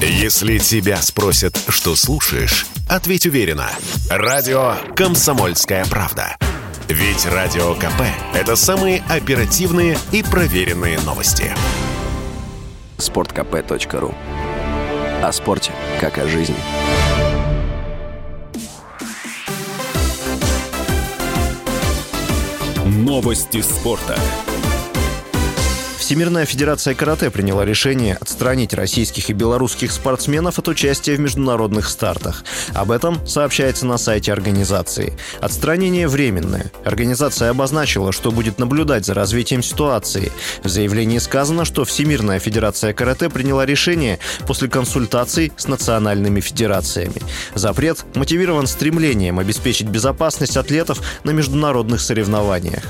Если тебя спросят, что слушаешь, ответь уверенно. Радио «Комсомольская правда». Ведь Радио КП – это самые оперативные и проверенные новости. Спорткп.ру О спорте, как о жизни. Новости спорта. Всемирная Федерация Карате приняла решение отстранить российских и белорусских спортсменов от участия в международных стартах. Об этом сообщается на сайте организации. Отстранение временное. Организация обозначила, что будет наблюдать за развитием ситуации. В заявлении сказано, что Всемирная Федерация Карате приняла решение после консультаций с национальными федерациями. Запрет мотивирован стремлением обеспечить безопасность атлетов на международных соревнованиях.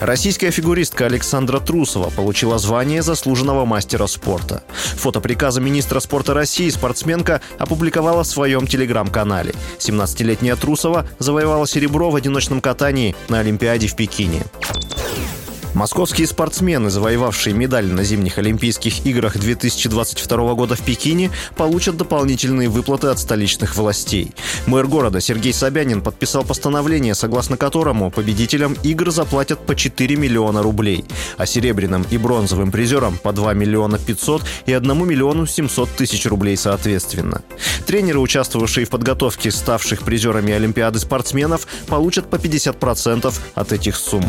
Российская фигуристка Александра Трусова получила звание заслуженного мастера спорта. Фото приказа министра спорта России спортсменка опубликовала в своем телеграм-канале. 17-летняя Трусова завоевала серебро в одиночном катании на Олимпиаде в Пекине. Московские спортсмены, завоевавшие медаль на зимних Олимпийских играх 2022 года в Пекине, получат дополнительные выплаты от столичных властей. Мэр города Сергей Собянин подписал постановление, согласно которому победителям игр заплатят по 4 миллиона рублей, а серебряным и бронзовым призерам по 2 миллиона 500 и 1 миллиону 700 тысяч рублей соответственно. Тренеры, участвовавшие в подготовке ставших призерами Олимпиады спортсменов, получат по 50% от этих сумм.